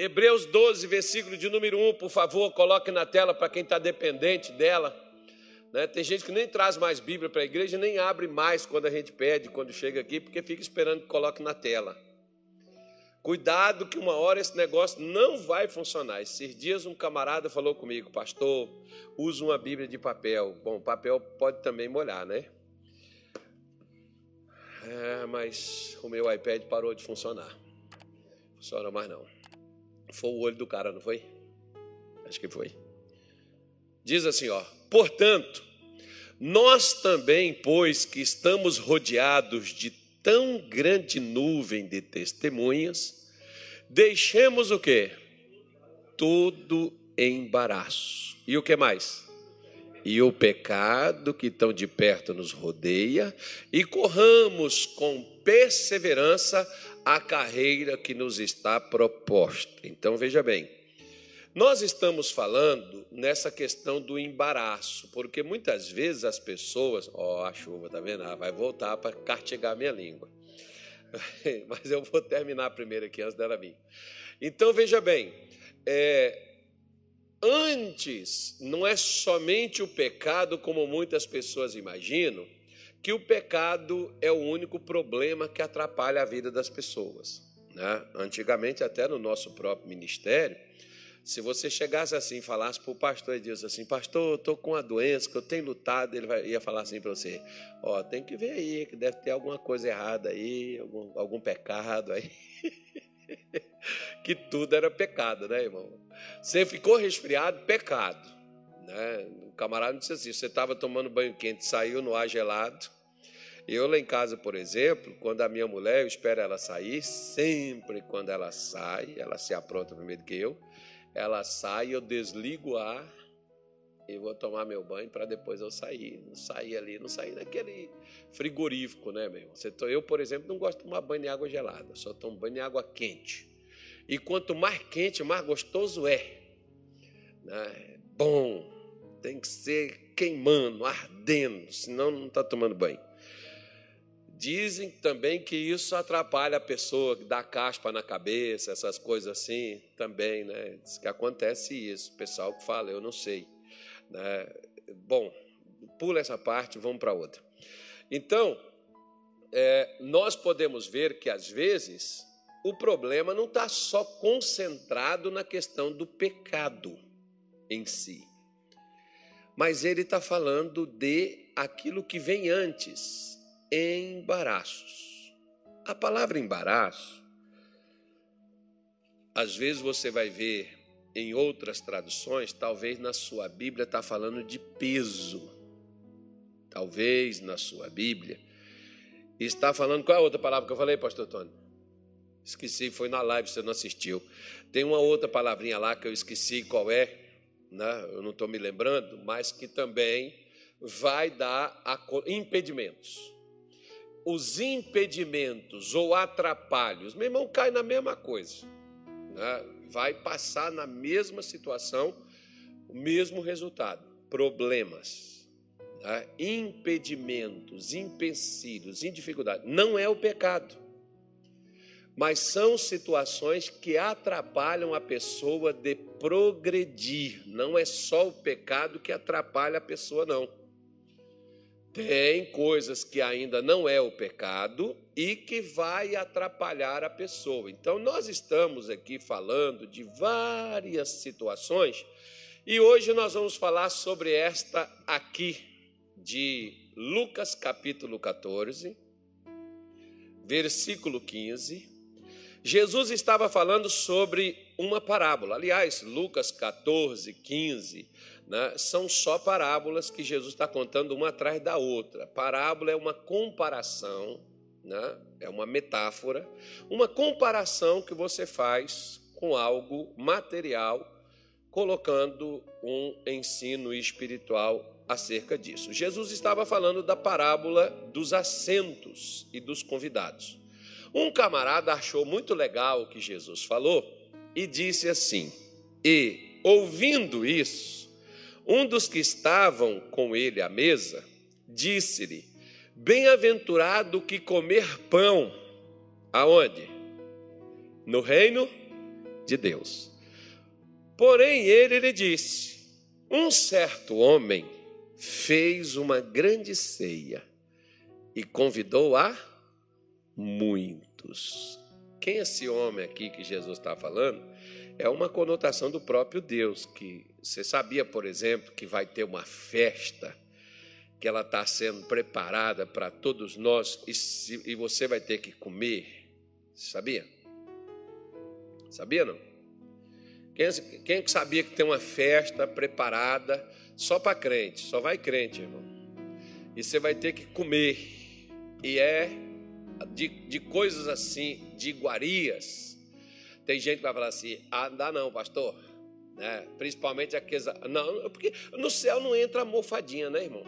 Hebreus 12, versículo de número 1, por favor, coloque na tela para quem está dependente dela. Né? Tem gente que nem traz mais Bíblia para a igreja, nem abre mais quando a gente pede, quando chega aqui, porque fica esperando que coloque na tela. Cuidado que uma hora esse negócio não vai funcionar. Esses dias um camarada falou comigo, pastor, usa uma Bíblia de papel. Bom, papel pode também molhar, né? É, mas o meu iPad parou de funcionar. Funciona mais não. Foi o olho do cara, não foi? Acho que foi. Diz assim, ó: "Portanto, nós também, pois que estamos rodeados de tão grande nuvem de testemunhas, deixemos o quê? Todo embaraço. E o que mais? E o pecado que tão de perto nos rodeia, e corramos com perseverança a carreira que nos está proposta. Então veja bem, nós estamos falando nessa questão do embaraço, porque muitas vezes as pessoas, ó, oh, a chuva, tá vendo? Ah, vai voltar para cartegar minha língua. Mas eu vou terminar primeiro aqui antes dela vir. Então veja bem, é, antes não é somente o pecado como muitas pessoas imaginam, que o pecado é o único problema que atrapalha a vida das pessoas. Né? Antigamente, até no nosso próprio ministério, se você chegasse assim, falasse para o pastor e disse assim, pastor, eu estou com uma doença que eu tenho lutado, ele ia falar assim para você, ó, oh, tem que ver aí, que deve ter alguma coisa errada aí, algum, algum pecado aí. que tudo era pecado, né, irmão? Você ficou resfriado, pecado. Né? O camarada disse assim: você estava tomando banho quente, saiu no ar gelado. Eu lá em casa, por exemplo, quando a minha mulher, eu espero ela sair, sempre quando ela sai, ela se apronta primeiro que eu, ela sai, eu desligo o ar e vou tomar meu banho para depois eu sair. Não sair ali, não sair naquele frigorífico, né, meu? Eu, por exemplo, não gosto de tomar banho de água gelada, só tomo banho de água quente. E quanto mais quente, mais gostoso é. Né? Bom, tem que ser queimando, ardendo, senão não está tomando banho. Dizem também que isso atrapalha a pessoa, dá caspa na cabeça, essas coisas assim, também, né? Diz que acontece isso. O pessoal que fala, eu não sei. Né? Bom, pula essa parte, vamos para outra. Então, é, nós podemos ver que às vezes o problema não está só concentrado na questão do pecado em si, mas ele está falando de aquilo que vem antes embaraços. A palavra embaraço, às vezes você vai ver em outras traduções, talvez na sua Bíblia está falando de peso. Talvez na sua Bíblia está falando. Qual é a outra palavra que eu falei, pastor Tony? Esqueci, foi na live, você não assistiu. Tem uma outra palavrinha lá que eu esqueci qual é, né? eu não estou me lembrando, mas que também vai dar impedimentos os impedimentos ou atrapalhos, meu irmão, cai na mesma coisa. Né? Vai passar na mesma situação, o mesmo resultado: problemas, né? impedimentos, empecilhos, dificuldades. Não é o pecado, mas são situações que atrapalham a pessoa de progredir. Não é só o pecado que atrapalha a pessoa, não. Tem coisas que ainda não é o pecado e que vai atrapalhar a pessoa. Então, nós estamos aqui falando de várias situações e hoje nós vamos falar sobre esta aqui, de Lucas capítulo 14, versículo 15. Jesus estava falando sobre uma parábola. Aliás, Lucas 14, 15 né, são só parábolas que Jesus está contando uma atrás da outra. Parábola é uma comparação, né, é uma metáfora, uma comparação que você faz com algo material, colocando um ensino espiritual acerca disso. Jesus estava falando da parábola dos assentos e dos convidados. Um camarada achou muito legal o que Jesus falou e disse assim: E, ouvindo isso, um dos que estavam com ele à mesa disse-lhe: Bem-aventurado que comer pão, aonde? No reino de Deus. Porém, ele lhe disse: Um certo homem fez uma grande ceia e convidou a muitos. Quem é esse homem aqui que Jesus está falando? É uma conotação do próprio Deus, que você sabia, por exemplo, que vai ter uma festa, que ela está sendo preparada para todos nós e, se, e você vai ter que comer. Sabia? Sabia não? Quem, quem sabia que tem uma festa preparada só para crente? Só vai crente, irmão. E você vai ter que comer. E é de, de coisas assim, de iguarias. Tem gente que vai falar assim: ah, dá não, pastor. Né? Principalmente aqueles. Não, porque no céu não entra mofadinha, né, irmão?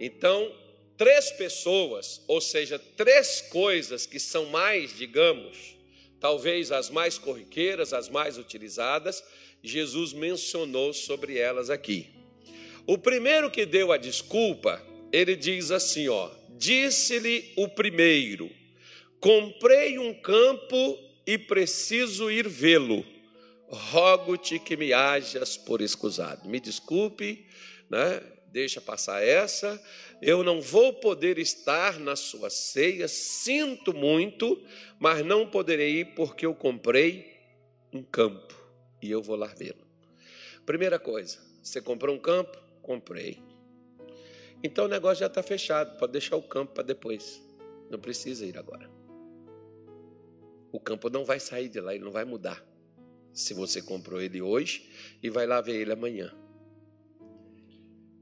Então, três pessoas, ou seja, três coisas que são mais, digamos, talvez as mais corriqueiras, as mais utilizadas, Jesus mencionou sobre elas aqui. O primeiro que deu a desculpa, ele diz assim, ó: Disse-lhe o primeiro: Comprei um campo e preciso ir vê-lo. Rogo-te que me hajas por escusado. Me desculpe, né? Deixa passar essa. Eu não vou poder estar na sua ceia, sinto muito, mas não poderei ir porque eu comprei um campo e eu vou lá vê-lo. Primeira coisa, você comprou um campo? Comprei. Então o negócio já está fechado, pode deixar o campo para depois. Não precisa ir agora. O campo não vai sair de lá, ele não vai mudar. Se você comprou ele hoje e vai lá ver ele amanhã.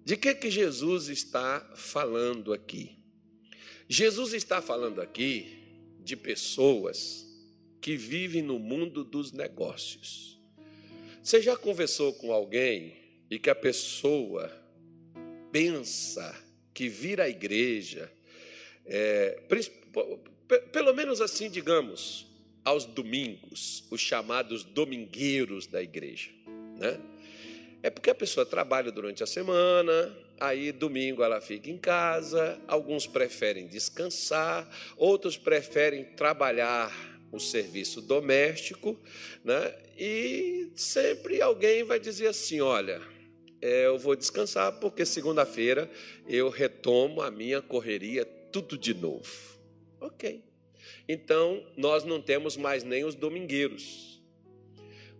De que que Jesus está falando aqui? Jesus está falando aqui de pessoas que vivem no mundo dos negócios. Você já conversou com alguém e que a pessoa pensa que vir à igreja, é, pelo menos assim, digamos, aos domingos, os chamados domingueiros da igreja, né? É porque a pessoa trabalha durante a semana, aí domingo ela fica em casa, alguns preferem descansar, outros preferem trabalhar o serviço doméstico, né? E sempre alguém vai dizer assim: olha, é, eu vou descansar porque segunda-feira eu retomo a minha correria tudo de novo. Ok. Então, nós não temos mais nem os domingueiros,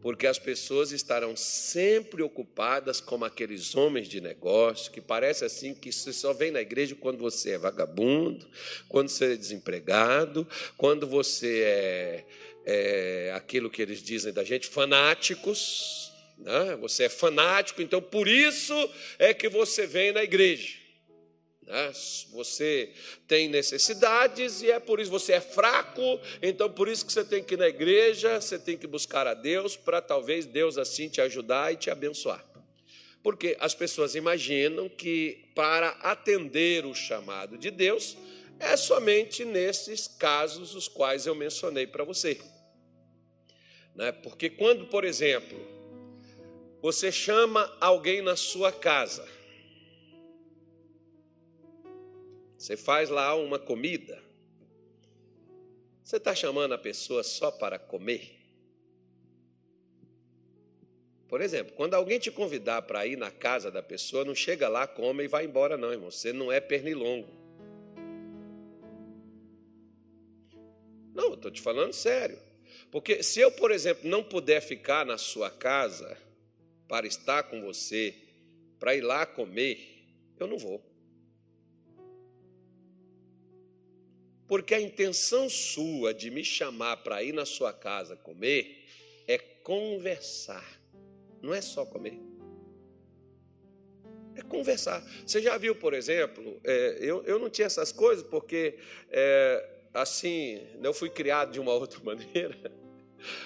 porque as pessoas estarão sempre ocupadas como aqueles homens de negócio que parece assim que você só vem na igreja quando você é vagabundo, quando você é desempregado, quando você é, é aquilo que eles dizem da gente, fanáticos né? Você é fanático, então por isso é que você vem na igreja. Né? Você tem necessidades e é por isso você é fraco, então por isso que você tem que ir na igreja, você tem que buscar a Deus para talvez Deus assim te ajudar e te abençoar. Porque as pessoas imaginam que para atender o chamado de Deus é somente nesses casos os quais eu mencionei para você. Né? Porque quando, por exemplo, você chama alguém na sua casa. Você faz lá uma comida. Você está chamando a pessoa só para comer? Por exemplo, quando alguém te convidar para ir na casa da pessoa, não chega lá, come e vai embora, não, irmão. Você não é pernilongo. Não, estou te falando sério. Porque se eu, por exemplo, não puder ficar na sua casa, para estar com você, para ir lá comer, eu não vou. Porque a intenção sua de me chamar para ir na sua casa comer é conversar, não é só comer. É conversar. Você já viu, por exemplo, é, eu, eu não tinha essas coisas porque, é, assim, eu fui criado de uma outra maneira,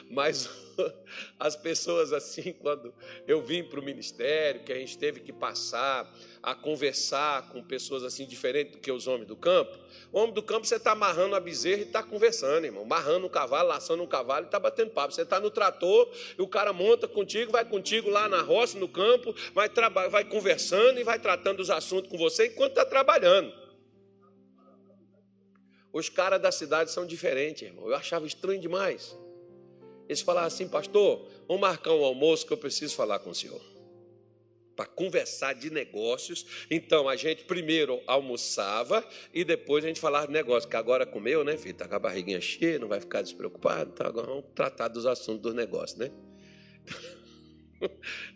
mas as pessoas assim, quando eu vim para o ministério, que a gente teve que passar a conversar com pessoas assim diferentes do que os homens do campo. O homem do campo, você está amarrando a bezerra e está conversando, irmão. Amarrando um cavalo, laçando um cavalo e está batendo papo. Você está no trator e o cara monta contigo, vai contigo lá na roça, no campo, vai, vai conversando e vai tratando os assuntos com você enquanto está trabalhando. Os caras da cidade são diferentes, irmão. Eu achava estranho demais. Eles falaram assim, pastor, vamos marcar um almoço que eu preciso falar com o senhor. Para conversar de negócios. Então a gente primeiro almoçava e depois a gente falava de negócio. Que agora comeu, né, filho? Está com a barriguinha cheia, não vai ficar despreocupado. Então agora vamos tratar dos assuntos dos negócios, né?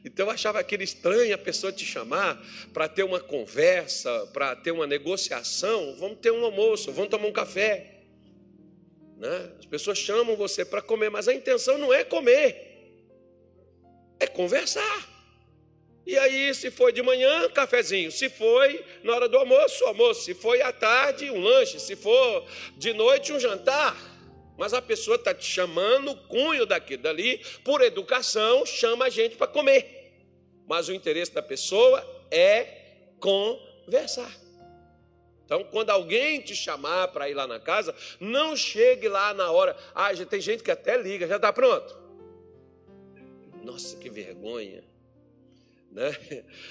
Então eu achava aquilo estranho a pessoa te chamar para ter uma conversa, para ter uma negociação. Vamos ter um almoço, vamos tomar um café. Né? As pessoas chamam você para comer, mas a intenção não é comer, é conversar. E aí, se foi de manhã, cafezinho. Se foi na hora do almoço, almoço. Se foi à tarde, um lanche. Se for de noite, um jantar. Mas a pessoa está te chamando o cunho daqui dali, por educação, chama a gente para comer. Mas o interesse da pessoa é conversar. Então, quando alguém te chamar para ir lá na casa, não chegue lá na hora. Ah, já tem gente que até liga, já está pronto. Nossa, que vergonha. Né?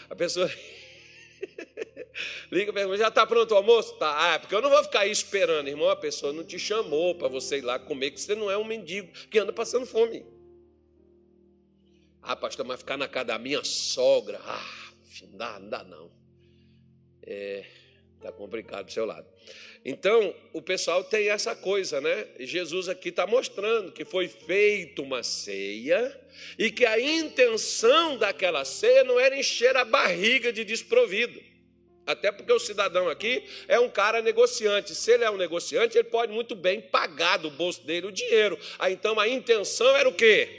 A pessoa liga e pergunta: já está pronto o almoço? Tá. Ah, é porque eu não vou ficar aí esperando, irmão. A pessoa não te chamou para você ir lá comer, que você não é um mendigo que anda passando fome. Ah, pastor, mas ficar na casa da minha sogra. Ah, não dá, não dá não. É, tá complicado do seu lado. Então, o pessoal tem essa coisa, né? Jesus aqui está mostrando que foi feita uma ceia e que a intenção daquela ceia não era encher a barriga de desprovido. Até porque o cidadão aqui é um cara negociante. Se ele é um negociante, ele pode muito bem pagar do bolso dele o dinheiro. Aí, então a intenção era o quê?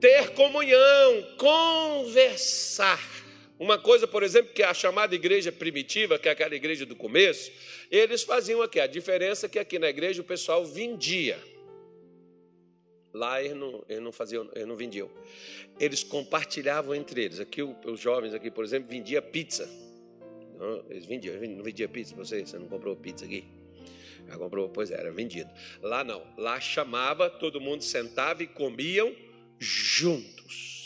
Ter comunhão, conversar. Uma coisa, por exemplo, que a chamada igreja primitiva, que é aquela igreja do começo, eles faziam aqui. A diferença é que aqui na igreja o pessoal vendia. Lá eles não, eles não faziam, eles não vendiam. Eles compartilhavam entre eles. Aqui os jovens aqui, por exemplo, vendia pizza. Eles vendiam, não vendia pizza para você? Você não comprou pizza aqui? Já comprou? Pois é, era vendido. Lá não. Lá chamava, todo mundo sentava e comiam juntos.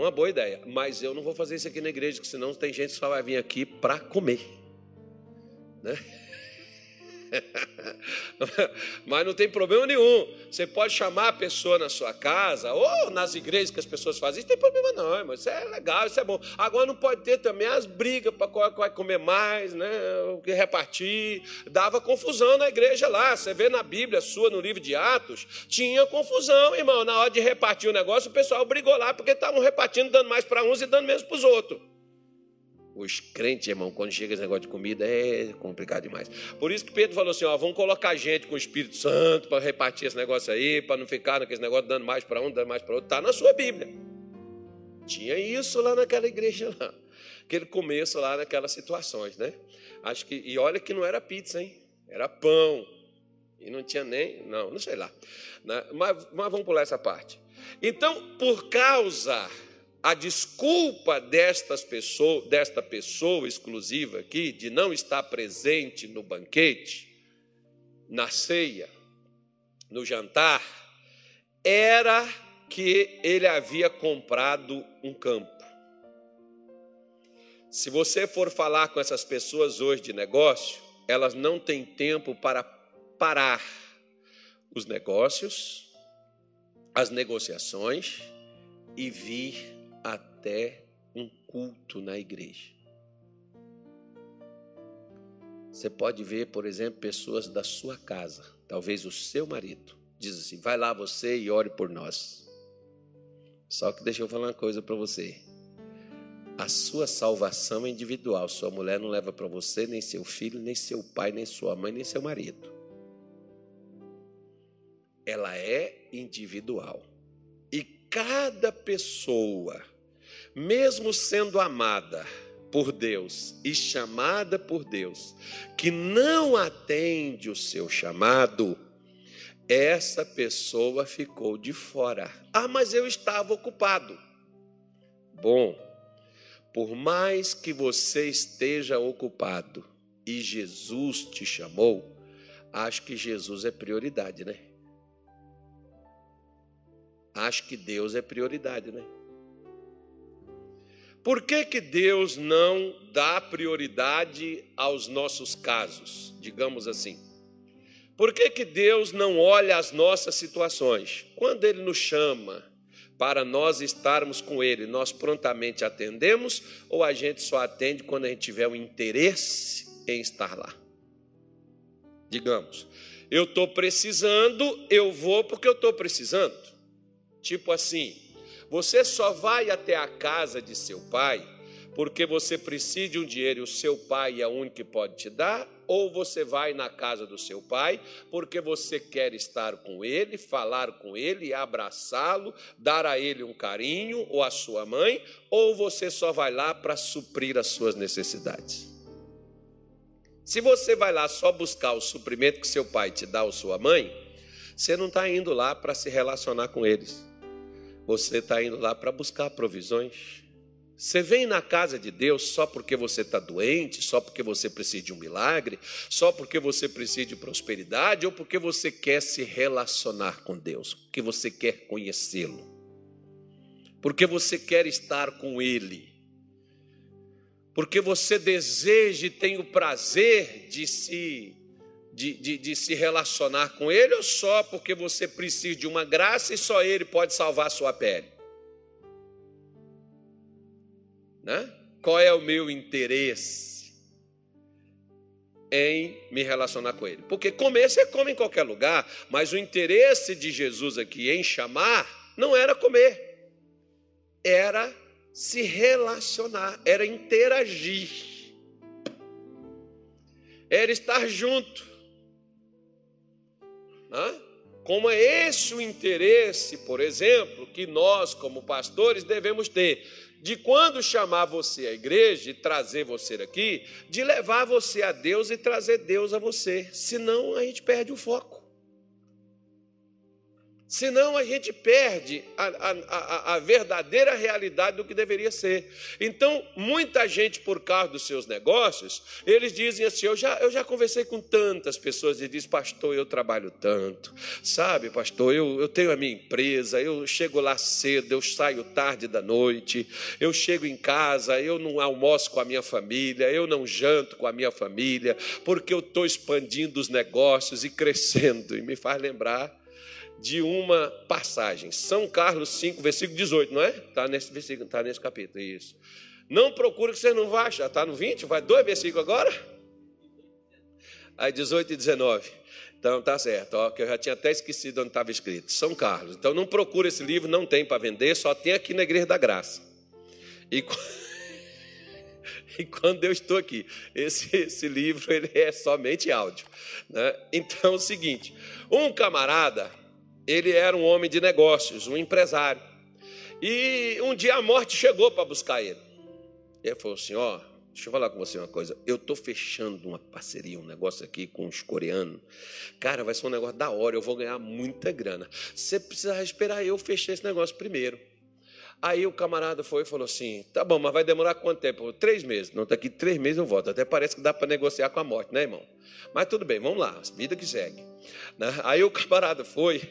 Uma boa ideia, mas eu não vou fazer isso aqui na igreja, porque senão tem gente que só vai vir aqui para comer. Né? Mas não tem problema nenhum. Você pode chamar a pessoa na sua casa, ou nas igrejas que as pessoas fazem isso, não tem problema não, mas isso é legal, isso é bom. Agora não pode ter também as brigas para qual vai comer mais, né? O que repartir. Dava confusão na igreja lá. Você vê na Bíblia sua, no livro de Atos, tinha confusão, irmão. Na hora de repartir o negócio, o pessoal brigou lá porque estavam repartindo, dando mais para uns e dando menos para os outros. Os crentes, irmão, quando chega esse negócio de comida, é complicado demais. Por isso que Pedro falou assim: ó, vamos colocar gente com o Espírito Santo para repartir esse negócio aí, para não ficar naquele negócio dando mais para um, dando mais para outro. Está na sua Bíblia. Tinha isso lá naquela igreja lá. Aquele começo lá naquelas situações, né? Acho que, e olha que não era pizza, hein? Era pão. E não tinha nem, não, não sei lá. Né? Mas, mas vamos pular essa parte. Então, por causa a desculpa destas desta pessoa exclusiva aqui, de não estar presente no banquete, na ceia, no jantar, era que ele havia comprado um campo. Se você for falar com essas pessoas hoje de negócio, elas não têm tempo para parar os negócios, as negociações e vir até um culto na igreja. Você pode ver, por exemplo, pessoas da sua casa, talvez o seu marido, diz assim: vai lá você e ore por nós. Só que deixa eu falar uma coisa para você. A sua salvação é individual. Sua mulher não leva para você, nem seu filho, nem seu pai, nem sua mãe, nem seu marido. Ela é individual. E cada pessoa mesmo sendo amada por Deus e chamada por Deus, que não atende o seu chamado, essa pessoa ficou de fora. Ah, mas eu estava ocupado. Bom, por mais que você esteja ocupado e Jesus te chamou, acho que Jesus é prioridade, né? Acho que Deus é prioridade, né? Por que, que Deus não dá prioridade aos nossos casos, digamos assim? Por que, que Deus não olha as nossas situações? Quando Ele nos chama para nós estarmos com Ele, nós prontamente atendemos ou a gente só atende quando a gente tiver o interesse em estar lá? Digamos, eu estou precisando, eu vou porque eu estou precisando. Tipo assim, você só vai até a casa de seu pai porque você precisa de um dinheiro e o seu pai é o único que pode te dar, ou você vai na casa do seu pai porque você quer estar com ele, falar com ele, abraçá-lo, dar a ele um carinho, ou a sua mãe, ou você só vai lá para suprir as suas necessidades. Se você vai lá só buscar o suprimento que seu pai te dá ou sua mãe, você não está indo lá para se relacionar com eles. Você está indo lá para buscar provisões. Você vem na casa de Deus só porque você está doente, só porque você precisa de um milagre, só porque você precisa de prosperidade ou porque você quer se relacionar com Deus, porque você quer conhecê-lo, porque você quer estar com Ele, porque você deseja e tem o prazer de se, de, de, de se relacionar com Ele ou só porque você precisa de uma graça e só Ele pode salvar a sua pele? Né? Qual é o meu interesse em me relacionar com Ele? Porque comer você come em qualquer lugar, mas o interesse de Jesus aqui em chamar não era comer, era se relacionar, era interagir, era estar junto. Né? Como é esse o interesse, por exemplo, que nós, como pastores, devemos ter de quando chamar você à igreja e trazer você aqui, de levar você a Deus e trazer Deus a você. Senão a gente perde o foco. Senão a gente perde a, a, a, verdadeira realidade do que deveria ser. Então, muita gente, por causa dos seus negócios, eles dizem assim: eu já, eu já conversei com tantas pessoas e diz, pastor, eu trabalho tanto. Sabe, pastor, eu, eu tenho a minha empresa, eu chego lá cedo, eu saio tarde da noite, eu chego em casa, eu não almoço com a minha família, eu não janto com a minha família, porque eu estou expandindo os negócios e crescendo. E me faz lembrar de uma passagem. São Carlos 5, versículo 18, não é? Está nesse versículo, está nesse capítulo, isso. Não procure que você não vai achar. Está no 20? Vai dois versículos agora? Aí 18 e 19. Então tá certo, ó, que eu já tinha até esquecido onde estava escrito. São Carlos. Então não procure esse livro, não tem para vender, só tem aqui na Igreja da Graça. E, e quando eu estou aqui, esse, esse livro ele é somente áudio. Né? Então é o seguinte: um camarada ele era um homem de negócios, um empresário. E um dia a morte chegou para buscar ele. Ele falou assim: Ó, deixa eu falar com você uma coisa. Eu estou fechando uma parceria, um negócio aqui com os coreanos. Cara, vai ser um negócio da hora, eu vou ganhar muita grana. Você precisa esperar eu fechar esse negócio primeiro. Aí o camarada foi e falou assim: tá bom, mas vai demorar quanto tempo? Três meses. Não, daqui três meses eu volto. Até parece que dá para negociar com a morte, né, irmão? Mas tudo bem, vamos lá, vida que segue. Né? Aí o camarada foi,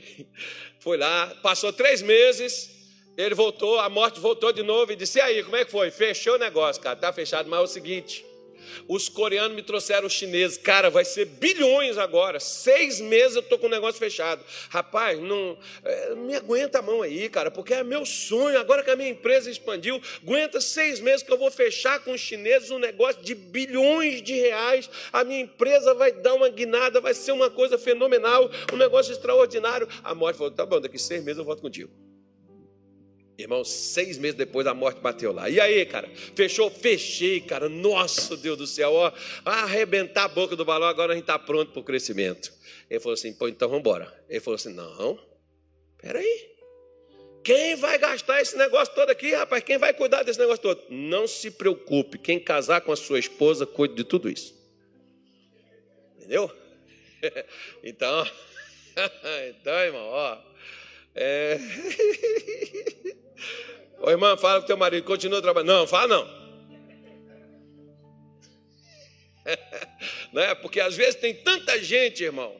foi lá, passou três meses, ele voltou, a morte voltou de novo e disse: e aí, como é que foi? Fechou o negócio, cara, tá fechado, mas é o seguinte os coreanos me trouxeram os chineses. Cara, vai ser bilhões agora. Seis meses eu estou com o negócio fechado. Rapaz, não é, me aguenta a mão aí, cara, porque é meu sonho. Agora que a minha empresa expandiu, aguenta seis meses que eu vou fechar com os chineses um negócio de bilhões de reais. A minha empresa vai dar uma guinada, vai ser uma coisa fenomenal, um negócio extraordinário. A morte falou: tá bom, daqui seis meses eu volto contigo. Irmão, seis meses depois a morte bateu lá. E aí, cara? Fechou? Fechei, cara. Nossa, Deus do céu. Ó, arrebentar a boca do balão, agora a gente está pronto para o crescimento. Ele falou assim: pô, então vamos embora. Ele falou assim: não, peraí. Quem vai gastar esse negócio todo aqui, rapaz? Quem vai cuidar desse negócio todo? Não se preocupe. Quem casar com a sua esposa, cuide de tudo isso. Entendeu? Então, então, irmão, ó. É... Ô irmã, fala com teu marido, continua trabalhando. Não, fala não. né? Porque às vezes tem tanta gente, irmão,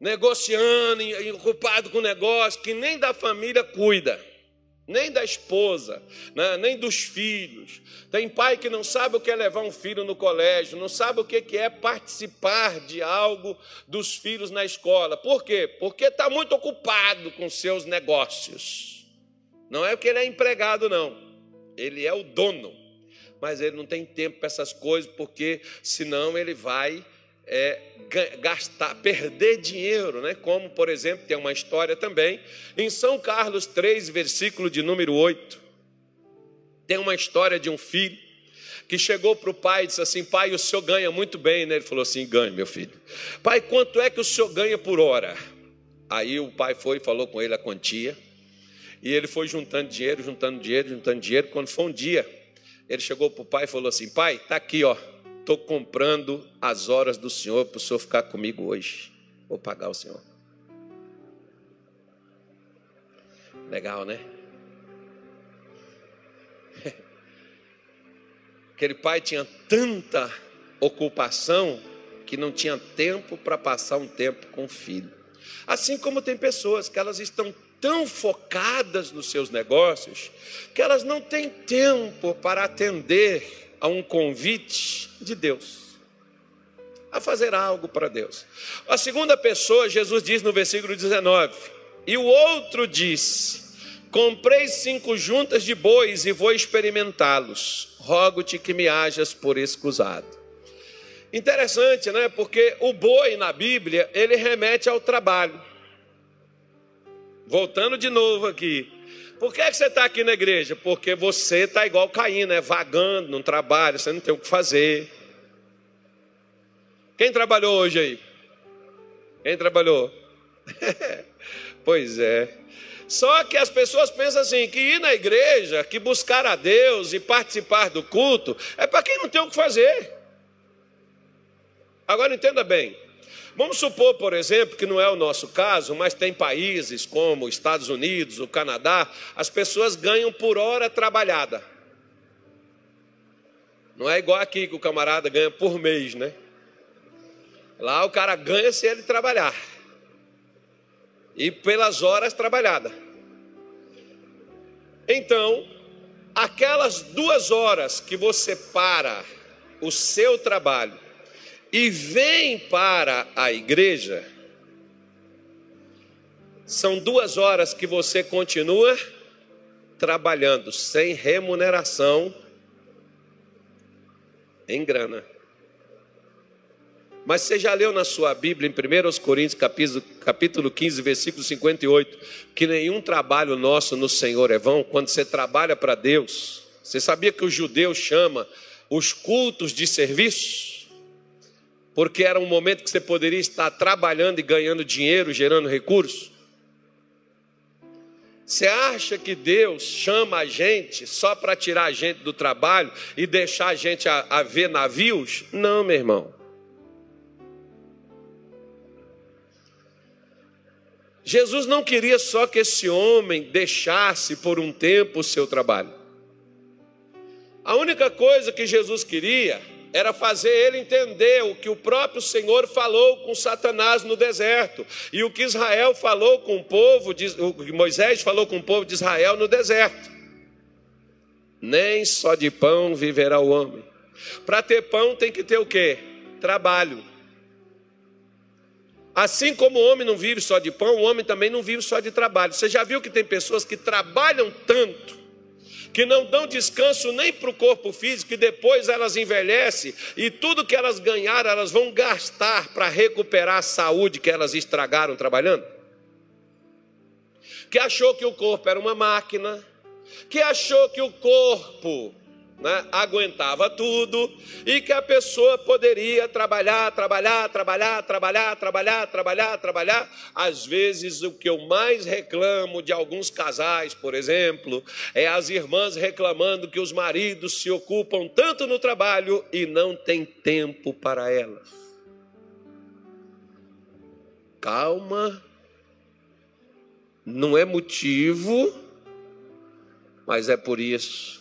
negociando, ocupado com negócio, que nem da família cuida. nem da esposa, né? nem dos filhos. Tem pai que não sabe o que é levar um filho no colégio, não sabe o que é participar de algo dos filhos na escola. Por quê? Porque está muito ocupado com seus negócios. Não é porque ele é empregado, não. Ele é o dono. Mas ele não tem tempo para essas coisas, porque senão ele vai é, gastar, perder dinheiro, né? como, por exemplo, tem uma história também, em São Carlos 3, versículo de número 8, tem uma história de um filho que chegou para o pai e disse assim: Pai, o senhor ganha muito bem, né? Ele falou assim: Ganha, meu filho. Pai, quanto é que o senhor ganha por hora? Aí o pai foi e falou com ele a quantia, e ele foi juntando dinheiro, juntando dinheiro, juntando dinheiro. Quando foi um dia, ele chegou para o pai e falou assim: Pai, está aqui, ó, estou comprando as horas do Senhor para o Senhor ficar comigo hoje. Vou pagar o Senhor. Legal, né? Aquele pai tinha tanta ocupação que não tinha tempo para passar um tempo com o filho. Assim como tem pessoas que elas estão tão focadas nos seus negócios que elas não têm tempo para atender a um convite de Deus, a fazer algo para Deus. A segunda pessoa, Jesus diz no versículo 19: E o outro diz: Comprei cinco juntas de bois e vou experimentá-los. Rogo-te que me hajas por escusado. Interessante, né? Porque o boi na Bíblia, ele remete ao trabalho. Voltando de novo aqui. Por que, é que você está aqui na igreja? Porque você está igual Caim, né? Vagando, não trabalha, você não tem o que fazer. Quem trabalhou hoje aí? Quem trabalhou? pois é. Só que as pessoas pensam assim: que ir na igreja, que buscar a Deus e participar do culto, é para quem não tem o que fazer. Agora entenda bem: Vamos supor, por exemplo, que não é o nosso caso, mas tem países como Estados Unidos, o Canadá, as pessoas ganham por hora trabalhada. Não é igual aqui que o camarada ganha por mês, né? Lá o cara ganha se ele trabalhar. E pelas horas trabalhadas. Então, aquelas duas horas que você para o seu trabalho e vem para a igreja, são duas horas que você continua trabalhando sem remuneração em grana. Mas você já leu na sua Bíblia, em 1 Coríntios, capítulo, capítulo 15, versículo 58, que nenhum trabalho nosso no Senhor é vão? Quando você trabalha para Deus, você sabia que o judeu chama os cultos de serviço? Porque era um momento que você poderia estar trabalhando e ganhando dinheiro, gerando recursos? Você acha que Deus chama a gente só para tirar a gente do trabalho e deixar a gente a, a ver navios? Não, meu irmão. Jesus não queria só que esse homem deixasse por um tempo o seu trabalho. A única coisa que Jesus queria era fazer ele entender o que o próprio Senhor falou com Satanás no deserto e o que Israel falou com o povo, de, o que Moisés falou com o povo de Israel no deserto. Nem só de pão viverá o homem. Para ter pão tem que ter o quê? Trabalho. Assim como o homem não vive só de pão, o homem também não vive só de trabalho. Você já viu que tem pessoas que trabalham tanto que não dão descanso nem para o corpo físico, e depois elas envelhecem, e tudo que elas ganharam, elas vão gastar para recuperar a saúde que elas estragaram trabalhando? Que achou que o corpo era uma máquina, que achou que o corpo né, aguentava tudo e que a pessoa poderia trabalhar, trabalhar, trabalhar, trabalhar, trabalhar, trabalhar, trabalhar. Às vezes, o que eu mais reclamo de alguns casais, por exemplo, é as irmãs reclamando que os maridos se ocupam tanto no trabalho e não têm tempo para elas. Calma, não é motivo, mas é por isso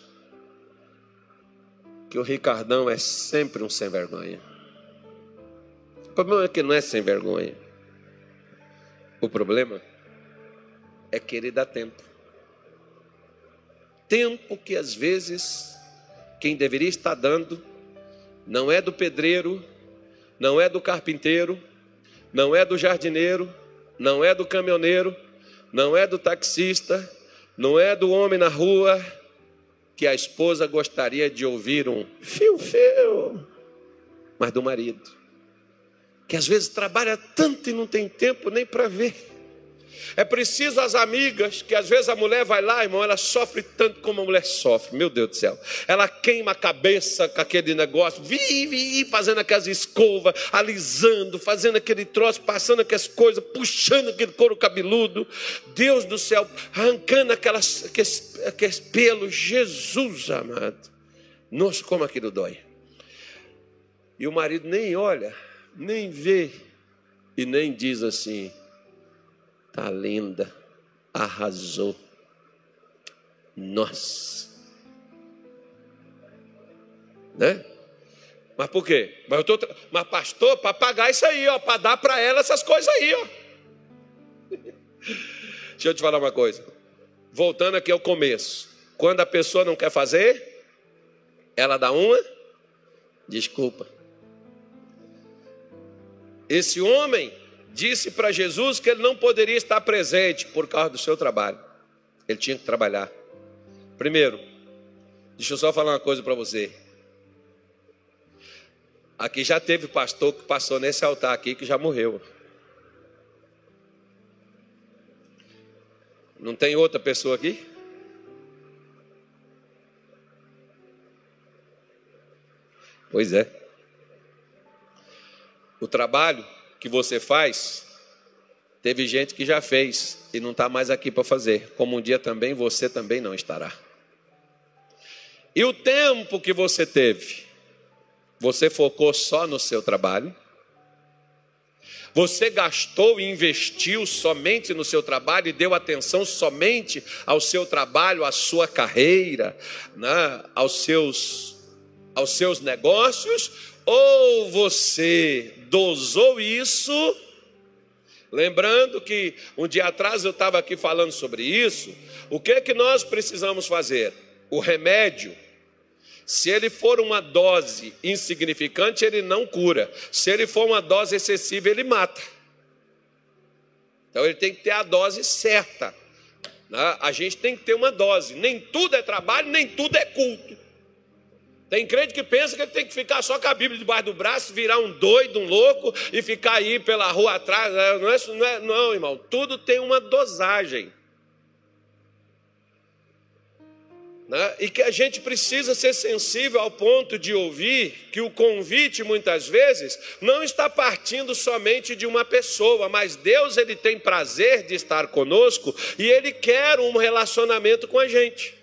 que o Ricardão é sempre um sem vergonha. O problema é que não é sem vergonha. O problema é que ele dá tempo. tempo que às vezes quem deveria estar dando não é do pedreiro, não é do carpinteiro, não é do jardineiro, não é do caminhoneiro, não é do taxista, não é do homem na rua, que a esposa gostaria de ouvir um fio-fio, mas do marido, que às vezes trabalha tanto e não tem tempo nem para ver. É preciso as amigas, que às vezes a mulher vai lá, irmão, ela sofre tanto como a mulher sofre, meu Deus do céu. Ela queima a cabeça com aquele negócio, vive fazendo aquelas escovas, alisando, fazendo aquele troço, passando aquelas coisas, puxando aquele couro cabeludo. Deus do céu, arrancando aquelas, aqueles, aqueles pelos, Jesus amado. Nossa, como aquilo dói. E o marido nem olha, nem vê, e nem diz assim: Tá linda, arrasou. Nossa. Né? Mas por quê? Mas, eu tô, mas pastor, para pagar isso aí, ó, para dar para ela essas coisas aí, ó. Deixa eu te falar uma coisa. Voltando aqui ao começo. Quando a pessoa não quer fazer, ela dá uma desculpa. Esse homem disse para Jesus que ele não poderia estar presente por causa do seu trabalho. Ele tinha que trabalhar. Primeiro, deixa eu só falar uma coisa para você. Aqui já teve pastor que passou nesse altar aqui que já morreu. Não tem outra pessoa aqui? Pois é. O trabalho que você faz, teve gente que já fez e não está mais aqui para fazer, como um dia também você também não estará. E o tempo que você teve, você focou só no seu trabalho? Você gastou e investiu somente no seu trabalho e deu atenção somente ao seu trabalho, à sua carreira, né, aos, seus, aos seus negócios? Ou você dosou isso, lembrando que um dia atrás eu estava aqui falando sobre isso, o que é que nós precisamos fazer? O remédio, se ele for uma dose insignificante, ele não cura. Se ele for uma dose excessiva, ele mata. Então ele tem que ter a dose certa. Né? A gente tem que ter uma dose. Nem tudo é trabalho, nem tudo é culto. Tem crente que pensa que ele tem que ficar só com a Bíblia debaixo do braço, virar um doido, um louco e ficar aí pela rua atrás. Não é, não, é, não, irmão. Tudo tem uma dosagem. Né? E que a gente precisa ser sensível ao ponto de ouvir que o convite, muitas vezes, não está partindo somente de uma pessoa, mas Deus ele tem prazer de estar conosco e Ele quer um relacionamento com a gente.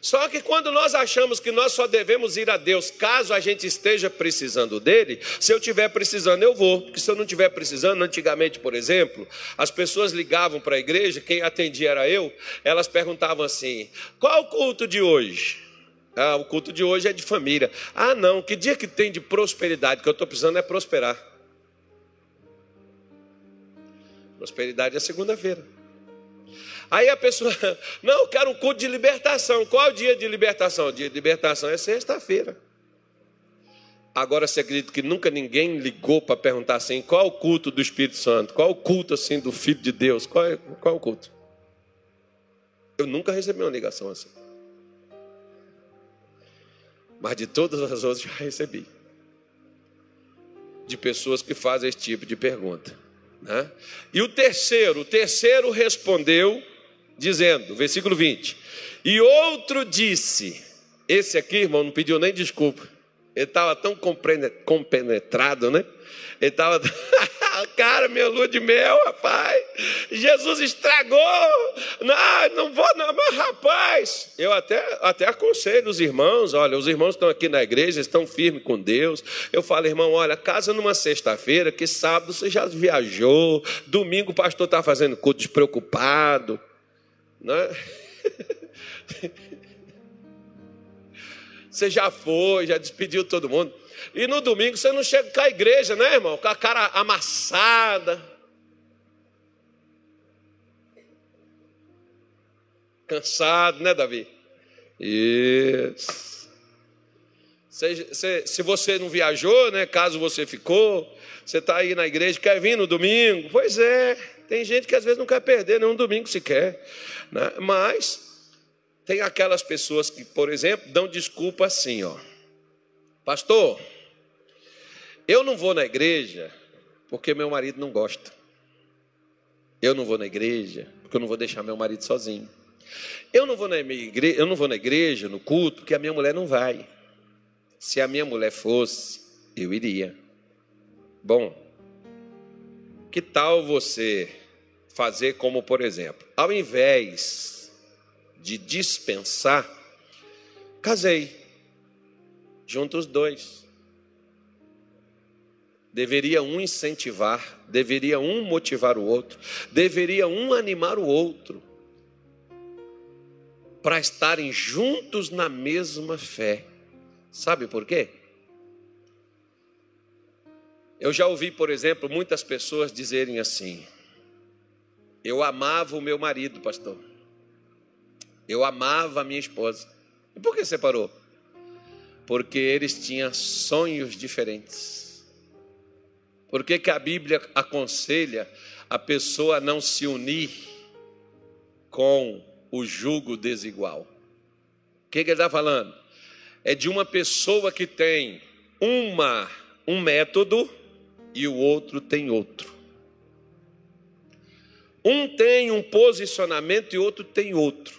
Só que quando nós achamos que nós só devemos ir a Deus caso a gente esteja precisando dele, se eu estiver precisando, eu vou. Porque se eu não estiver precisando, antigamente, por exemplo, as pessoas ligavam para a igreja, quem atendia era eu, elas perguntavam assim: qual o culto de hoje? Ah, o culto de hoje é de família. Ah, não, que dia que tem de prosperidade? que eu estou precisando é prosperar. Prosperidade é segunda-feira. Aí a pessoa, não, eu quero um culto de libertação. Qual é o dia de libertação? O dia de libertação é sexta-feira. Agora você acredita que nunca ninguém ligou para perguntar assim: qual é o culto do Espírito Santo? Qual é o culto assim do Filho de Deus? Qual é, qual é o culto? Eu nunca recebi uma ligação assim. Mas de todas as outras já recebi. De pessoas que fazem esse tipo de pergunta. Né? E o terceiro, o terceiro respondeu dizendo, versículo 20: E outro disse, esse aqui, irmão, não pediu nem desculpa, ele estava tão compenetrado, né? Ele estava, cara, minha lua de mel, rapaz, Jesus estragou, não, não vou não, mas rapaz, eu até, até aconselho os irmãos, olha, os irmãos estão aqui na igreja, estão firmes com Deus, eu falo, irmão, olha, casa numa sexta-feira, que sábado você já viajou, domingo o pastor está fazendo culto despreocupado, né? Você já foi, já despediu todo mundo. E no domingo você não chega com a igreja, né, irmão? Com a cara amassada. Cansado, né, Davi? Isso. Se, você não viajou, né? Caso você ficou, você está aí na igreja, quer vir no domingo? Pois é, tem gente que às vezes não quer perder nenhum domingo sequer. Né? Mas tem aquelas pessoas que, por exemplo, dão desculpa assim, ó. Pastor, eu não vou na igreja porque meu marido não gosta. Eu não vou na igreja porque eu não vou deixar meu marido sozinho. Eu não vou na igreja, eu não vou na igreja, no culto, porque a minha mulher não vai. Se a minha mulher fosse, eu iria. Bom, que tal você fazer como, por exemplo, ao invés de dispensar, casei, juntos os dois. Deveria um incentivar, deveria um motivar o outro, deveria um animar o outro para estarem juntos na mesma fé. Sabe por quê? Eu já ouvi, por exemplo, muitas pessoas dizerem assim: Eu amava o meu marido, pastor. Eu amava a minha esposa. E por que separou? Porque eles tinham sonhos diferentes. Por que, que a Bíblia aconselha a pessoa a não se unir com o jugo desigual. O que, que ele está falando? É de uma pessoa que tem uma, um método e o outro tem outro. Um tem um posicionamento e outro tem outro.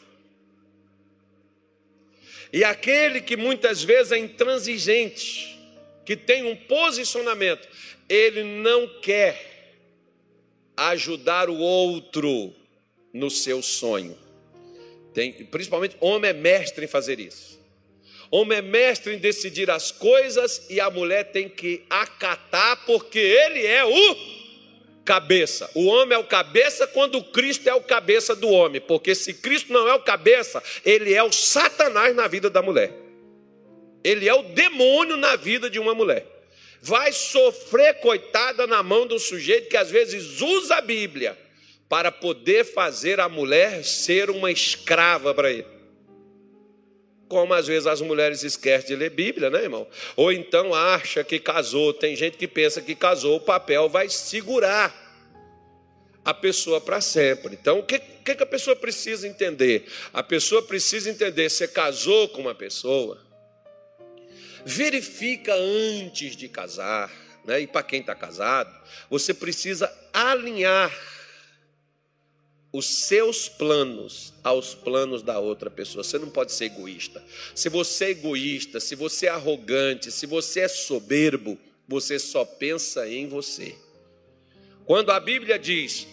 E aquele que muitas vezes é intransigente, que tem um posicionamento, ele não quer ajudar o outro no seu sonho. Tem, principalmente, homem é mestre em fazer isso. Homem é mestre em decidir as coisas e a mulher tem que acatar, porque ele é o cabeça. O homem é o cabeça quando Cristo é o cabeça do homem, porque se Cristo não é o cabeça, ele é o Satanás na vida da mulher. Ele é o demônio na vida de uma mulher. Vai sofrer coitada na mão do sujeito que às vezes usa a Bíblia para poder fazer a mulher ser uma escrava para ele. Como às vezes as mulheres esquecem de ler Bíblia, né, irmão? Ou então acha que casou, tem gente que pensa que casou, o papel vai segurar a pessoa para sempre. Então, o que, que, que a pessoa precisa entender? A pessoa precisa entender: você casou com uma pessoa, verifica antes de casar, né? e para quem está casado, você precisa alinhar os seus planos aos planos da outra pessoa. Você não pode ser egoísta. Se você é egoísta, se você é arrogante, se você é soberbo, você só pensa em você. Quando a Bíblia diz,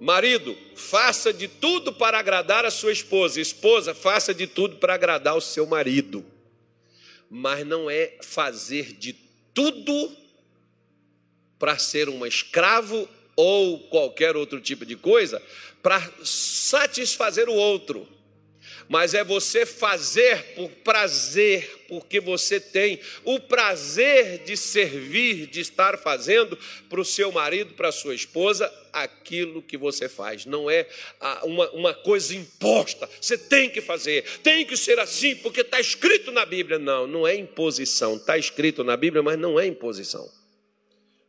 marido, faça de tudo para agradar a sua esposa, esposa, faça de tudo para agradar o seu marido. Mas não é fazer de tudo para ser um escravo ou qualquer outro tipo de coisa para satisfazer o outro, mas é você fazer por prazer, porque você tem o prazer de servir, de estar fazendo para o seu marido, para a sua esposa, aquilo que você faz. Não é uma, uma coisa imposta, você tem que fazer, tem que ser assim, porque está escrito na Bíblia. Não, não é imposição, está escrito na Bíblia, mas não é imposição.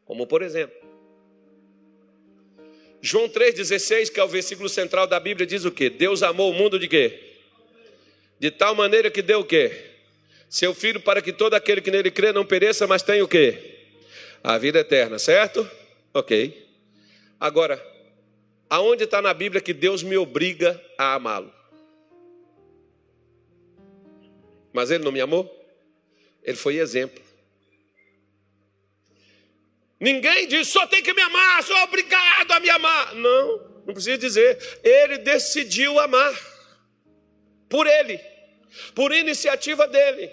Como por exemplo, João 3,16, que é o versículo central da Bíblia, diz o quê? Deus amou o mundo de quê? De tal maneira que deu o quê? Seu filho para que todo aquele que nele crê não pereça, mas tenha o quê? A vida eterna, certo? Ok. Agora, aonde está na Bíblia que Deus me obriga a amá-lo? Mas ele não me amou? Ele foi exemplo. Ninguém diz, só tem que me amar, sou obrigado a me amar. Não, não precisa dizer. Ele decidiu amar. Por ele, por iniciativa dele.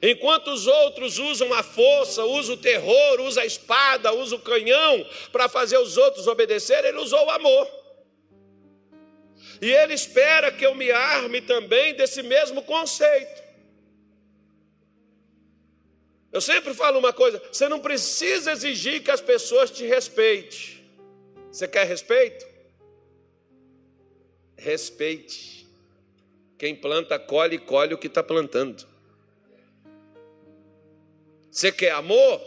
Enquanto os outros usam a força, usam o terror, usam a espada, usam o canhão para fazer os outros obedecer, ele usou o amor. E ele espera que eu me arme também desse mesmo conceito. Eu sempre falo uma coisa: você não precisa exigir que as pessoas te respeitem. Você quer respeito? respeite. Quem planta, colhe, colhe o que está plantando. Você quer amor?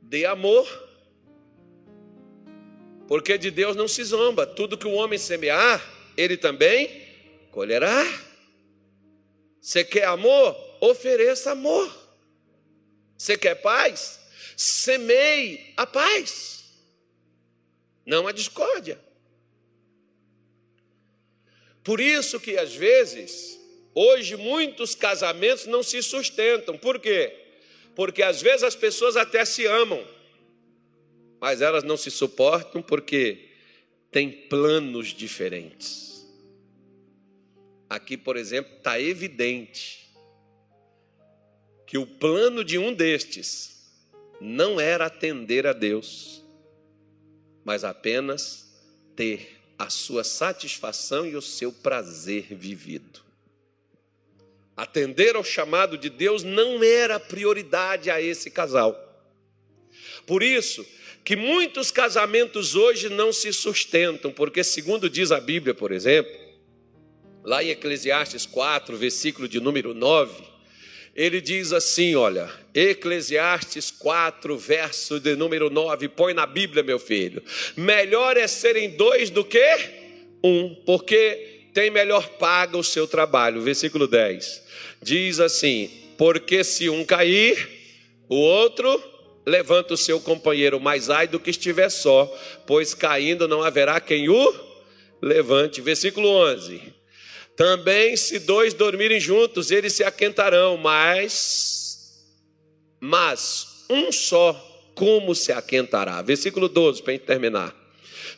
Dê amor. Porque de Deus não se zomba. Tudo que o homem semear, ele também colherá. Você quer amor? Ofereça amor. Você quer paz? Semeie a paz, não a discórdia. Por isso que às vezes, hoje muitos casamentos não se sustentam. Por quê? Porque às vezes as pessoas até se amam, mas elas não se suportam porque têm planos diferentes. Aqui, por exemplo, está evidente que o plano de um destes não era atender a Deus, mas apenas ter a sua satisfação e o seu prazer vivido. Atender ao chamado de Deus não era prioridade a esse casal. Por isso que muitos casamentos hoje não se sustentam, porque segundo diz a Bíblia, por exemplo, lá em Eclesiastes 4, versículo de número 9, ele diz assim, olha, Eclesiastes 4, verso de número 9, põe na Bíblia, meu filho. Melhor é serem dois do que um, porque tem melhor paga o seu trabalho. Versículo 10. Diz assim: Porque se um cair, o outro levanta o seu companheiro, mais ai do que estiver só, pois caindo não haverá quem o levante. Versículo 11. Também se dois dormirem juntos, eles se aquentarão, mas mas um só como se aquentará. Versículo 12 para terminar.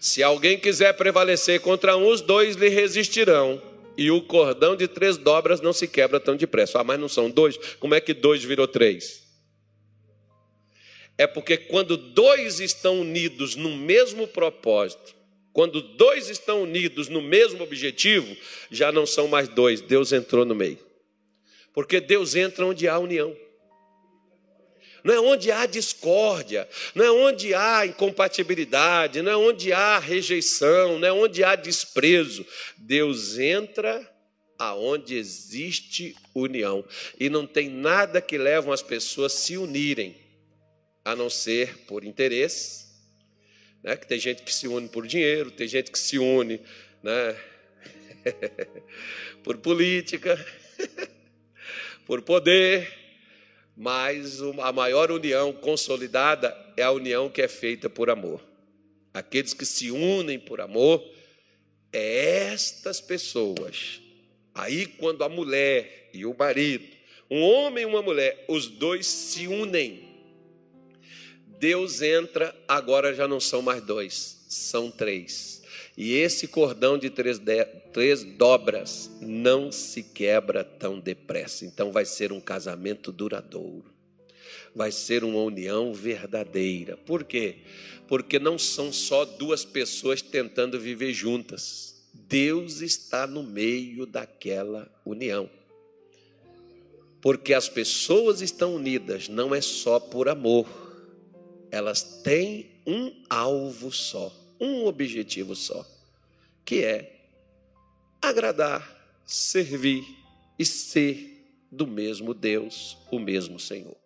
Se alguém quiser prevalecer contra um, os dois lhe resistirão. E o cordão de três dobras não se quebra tão depressa. Ah, mas não são dois? Como é que dois virou três? É porque quando dois estão unidos no mesmo propósito, quando dois estão unidos no mesmo objetivo, já não são mais dois, Deus entrou no meio. Porque Deus entra onde há união. Não é onde há discórdia, não é onde há incompatibilidade, não é onde há rejeição, não é onde há desprezo. Deus entra aonde existe união. E não tem nada que leve as pessoas a se unirem, a não ser por interesse, né? Que tem gente que se une por dinheiro, tem gente que se une né? por política, por poder, mas a maior união consolidada é a união que é feita por amor. Aqueles que se unem por amor, é estas pessoas. Aí, quando a mulher e o marido, um homem e uma mulher, os dois se unem Deus entra, agora já não são mais dois, são três. E esse cordão de três, de, três dobras não se quebra tão depressa. Então vai ser um casamento duradouro. Vai ser uma união verdadeira. Por quê? Porque não são só duas pessoas tentando viver juntas. Deus está no meio daquela união. Porque as pessoas estão unidas não é só por amor elas têm um alvo só, um objetivo só, que é agradar, servir e ser do mesmo Deus, o mesmo Senhor.